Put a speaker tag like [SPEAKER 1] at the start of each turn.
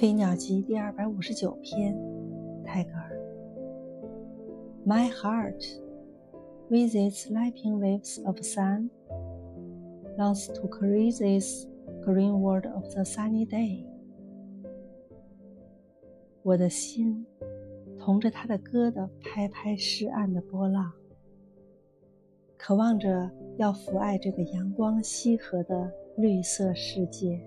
[SPEAKER 1] 飞鸟集》第二百五十九篇，泰戈尔。My heart, with its lapping waves of sun, longs to caress this green world of the sunny day。我的心，同着他的歌的拍拍湿岸的波浪，渴望着要抚爱这个阳光西河的绿色世界。